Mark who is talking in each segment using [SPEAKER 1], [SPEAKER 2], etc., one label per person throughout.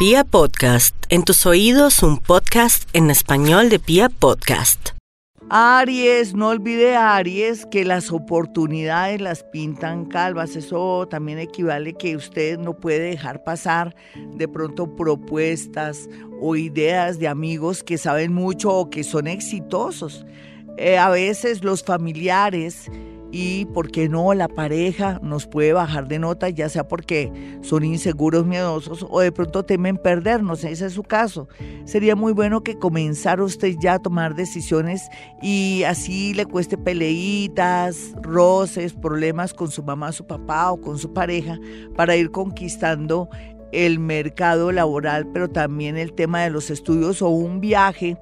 [SPEAKER 1] Pia Podcast, en tus oídos un podcast en español de Pia Podcast.
[SPEAKER 2] Aries, no olvide Aries que las oportunidades las pintan calvas. Eso también equivale que usted no puede dejar pasar de pronto propuestas o ideas de amigos que saben mucho o que son exitosos. Eh, a veces los familiares y, ¿por qué no?, la pareja nos puede bajar de nota, ya sea porque son inseguros, miedosos o de pronto temen perdernos, ese es su caso. Sería muy bueno que comenzara usted ya a tomar decisiones y así le cueste peleitas, roces, problemas con su mamá, su papá o con su pareja para ir conquistando el mercado laboral, pero también el tema de los estudios o un viaje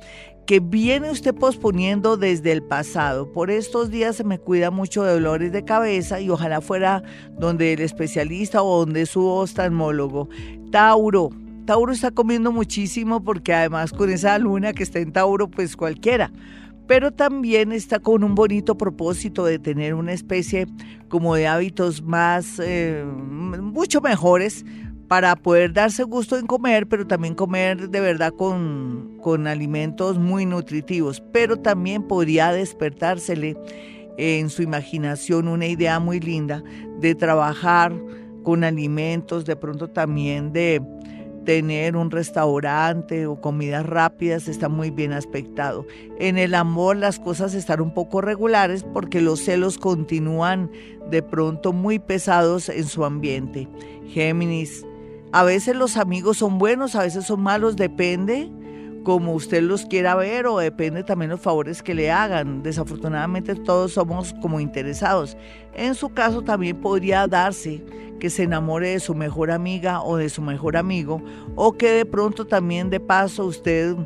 [SPEAKER 2] que viene usted posponiendo desde el pasado. Por estos días se me cuida mucho de dolores de cabeza y ojalá fuera donde el especialista o donde su oftalmólogo. Tauro. Tauro está comiendo muchísimo porque además con esa luna que está en Tauro, pues cualquiera pero también está con un bonito propósito de tener una especie como de hábitos más, eh, mucho mejores para poder darse gusto en comer, pero también comer de verdad con, con alimentos muy nutritivos. Pero también podría despertársele en su imaginación una idea muy linda de trabajar con alimentos, de pronto también de tener un restaurante o comidas rápidas está muy bien aspectado. En el amor las cosas están un poco regulares porque los celos continúan de pronto muy pesados en su ambiente. Géminis, a veces los amigos son buenos, a veces son malos, depende como usted los quiera ver o depende también los favores que le hagan. Desafortunadamente todos somos como interesados. En su caso también podría darse que se enamore de su mejor amiga o de su mejor amigo o que de pronto también de paso usted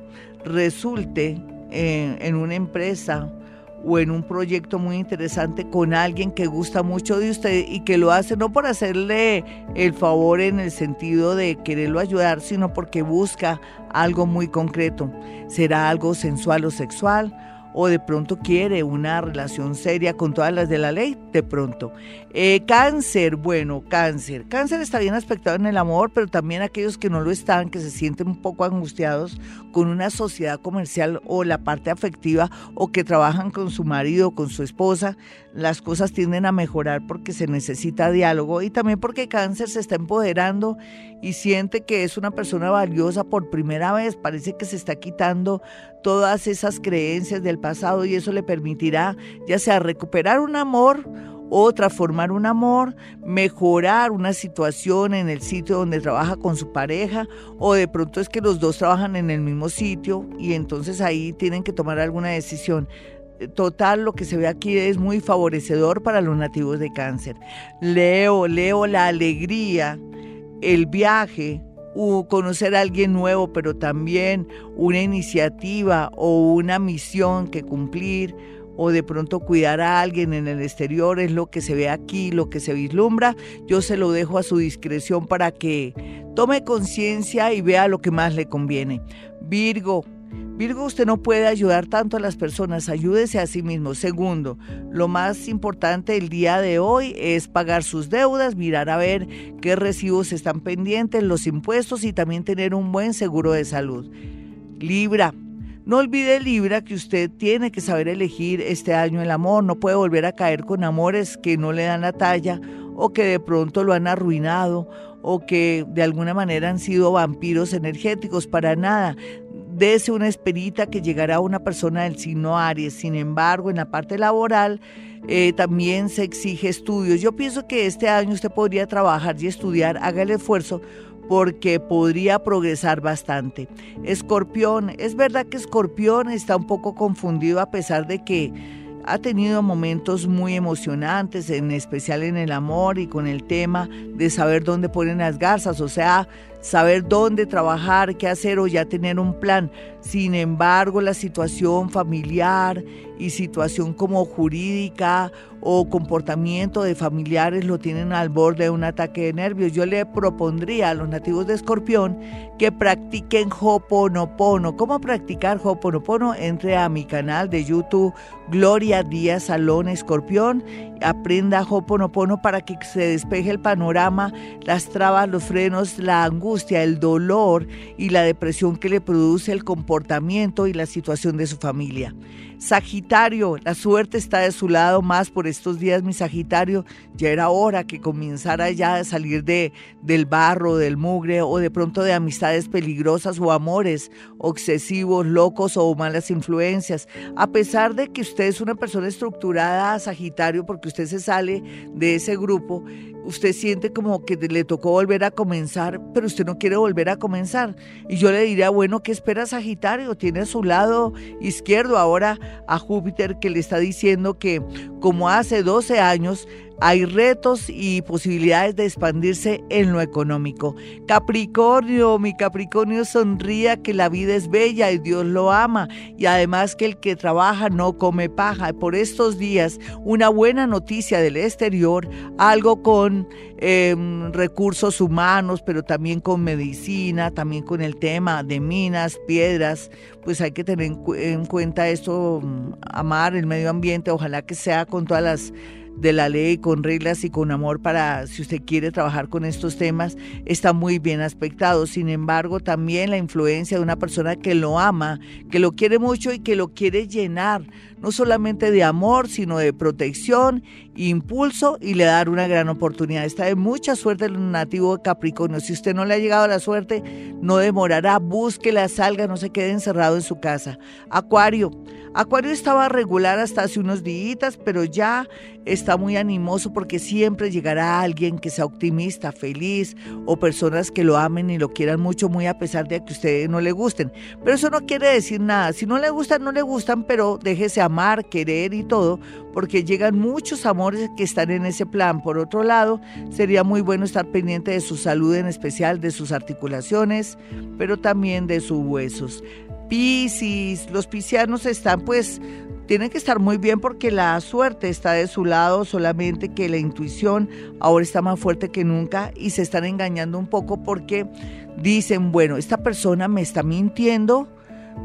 [SPEAKER 2] resulte en, en una empresa o en un proyecto muy interesante con alguien que gusta mucho de usted y que lo hace no por hacerle el favor en el sentido de quererlo ayudar, sino porque busca algo muy concreto. Será algo sensual o sexual o de pronto quiere una relación seria con todas las de la ley, de pronto. Eh, cáncer, bueno, cáncer. Cáncer está bien aspectado en el amor, pero también aquellos que no lo están, que se sienten un poco angustiados con una sociedad comercial o la parte afectiva o que trabajan con su marido con su esposa, las cosas tienden a mejorar porque se necesita diálogo y también porque cáncer se está empoderando y siente que es una persona valiosa por primera vez, parece que se está quitando todas esas creencias del pasado y eso le permitirá ya sea recuperar un amor o transformar un amor, mejorar una situación en el sitio donde trabaja con su pareja o de pronto es que los dos trabajan en el mismo sitio y entonces ahí tienen que tomar alguna decisión. Total, lo que se ve aquí es muy favorecedor para los nativos de cáncer. Leo, leo la alegría, el viaje, conocer a alguien nuevo, pero también una iniciativa o una misión que cumplir o de pronto cuidar a alguien en el exterior es lo que se ve aquí, lo que se vislumbra. Yo se lo dejo a su discreción para que tome conciencia y vea lo que más le conviene. Virgo, Virgo, usted no puede ayudar tanto a las personas, ayúdese a sí mismo. Segundo, lo más importante el día de hoy es pagar sus deudas, mirar a ver qué recibos están pendientes, los impuestos y también tener un buen seguro de salud. Libra, no olvide Libra que usted tiene que saber elegir este año el amor, no puede volver a caer con amores que no le dan la talla o que de pronto lo han arruinado o que de alguna manera han sido vampiros energéticos, para nada dese una esperita que llegará una persona del signo Aries. Sin embargo, en la parte laboral eh, también se exige estudios. Yo pienso que este año usted podría trabajar y estudiar, haga el esfuerzo porque podría progresar bastante. Escorpión, es verdad que Escorpión está un poco confundido a pesar de que ha tenido momentos muy emocionantes, en especial en el amor y con el tema de saber dónde ponen las garzas, o sea, saber dónde trabajar, qué hacer o ya tener un plan. Sin embargo, la situación familiar y situación como jurídica o comportamiento de familiares lo tienen al borde de un ataque de nervios. Yo le propondría a los nativos de Escorpión que practiquen Hoponopono. ¿Cómo practicar Hoponopono? Entre a mi canal de YouTube Gloria Díaz Salón Escorpión, aprenda Hoponopono para que se despeje el panorama, las trabas, los frenos, la angustia el dolor y la depresión que le produce el comportamiento y la situación de su familia. Sagitario, la suerte está de su lado más por estos días, mi Sagitario. Ya era hora que comenzara ya a salir de, del barro, del mugre o de pronto de amistades peligrosas o amores obsesivos, locos o malas influencias. A pesar de que usted es una persona estructurada, Sagitario, porque usted se sale de ese grupo, usted siente como que le tocó volver a comenzar, pero usted no quiere volver a comenzar. Y yo le diría, bueno, ¿qué espera Sagitario? Tiene a su lado izquierdo ahora a Júpiter que le está diciendo que como hace 12 años hay retos y posibilidades de expandirse en lo económico. Capricornio, mi Capricornio sonría que la vida es bella y Dios lo ama y además que el que trabaja no come paja. Por estos días, una buena noticia del exterior, algo con em, recursos humanos, pero también con medicina, también con el tema de minas, piedras, pues hay que tener en cuenta esto, mm, amar el medio ambiente, ojalá que sea con todas las de la ley, con reglas y con amor para si usted quiere trabajar con estos temas, está muy bien aspectado. Sin embargo, también la influencia de una persona que lo ama, que lo quiere mucho y que lo quiere llenar, no solamente de amor, sino de protección, impulso y le dar una gran oportunidad. Está de mucha suerte el nativo Capricornio. Si usted no le ha llegado la suerte, no demorará, búsquela, salga, no se quede encerrado en su casa. Acuario. Acuario estaba regular hasta hace unos días, pero ya está muy animoso porque siempre llegará alguien que sea optimista, feliz o personas que lo amen y lo quieran mucho, muy a pesar de que ustedes no le gusten. Pero eso no quiere decir nada. Si no le gustan, no le gustan, pero déjese amar, querer y todo, porque llegan muchos amores que están en ese plan. Por otro lado, sería muy bueno estar pendiente de su salud, en especial de sus articulaciones, pero también de sus huesos. Piscis, los piscianos están pues tienen que estar muy bien porque la suerte está de su lado, solamente que la intuición ahora está más fuerte que nunca y se están engañando un poco porque dicen, bueno, esta persona me está mintiendo,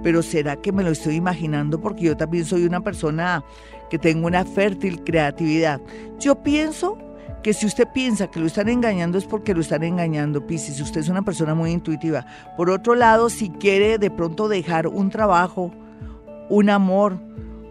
[SPEAKER 2] pero ¿será que me lo estoy imaginando? Porque yo también soy una persona que tengo una fértil creatividad. Yo pienso que si usted piensa que lo están engañando es porque lo están engañando, Piscis. Usted es una persona muy intuitiva. Por otro lado, si quiere de pronto dejar un trabajo, un amor,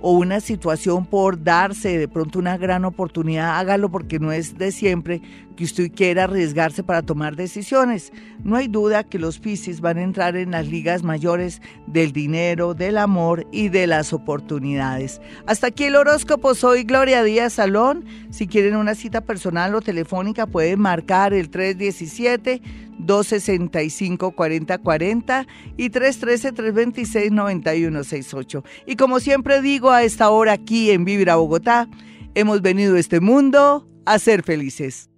[SPEAKER 2] o una situación por darse de pronto una gran oportunidad, hágalo porque no es de siempre que usted quiera arriesgarse para tomar decisiones. No hay duda que los Piscis van a entrar en las ligas mayores del dinero, del amor y de las oportunidades. Hasta aquí el horóscopo. Soy Gloria Díaz Salón. Si quieren una cita personal o telefónica pueden marcar el 317 265-4040 y 313-326-9168. Y como siempre digo a esta hora aquí en Vibra Bogotá, hemos venido a este mundo a ser felices.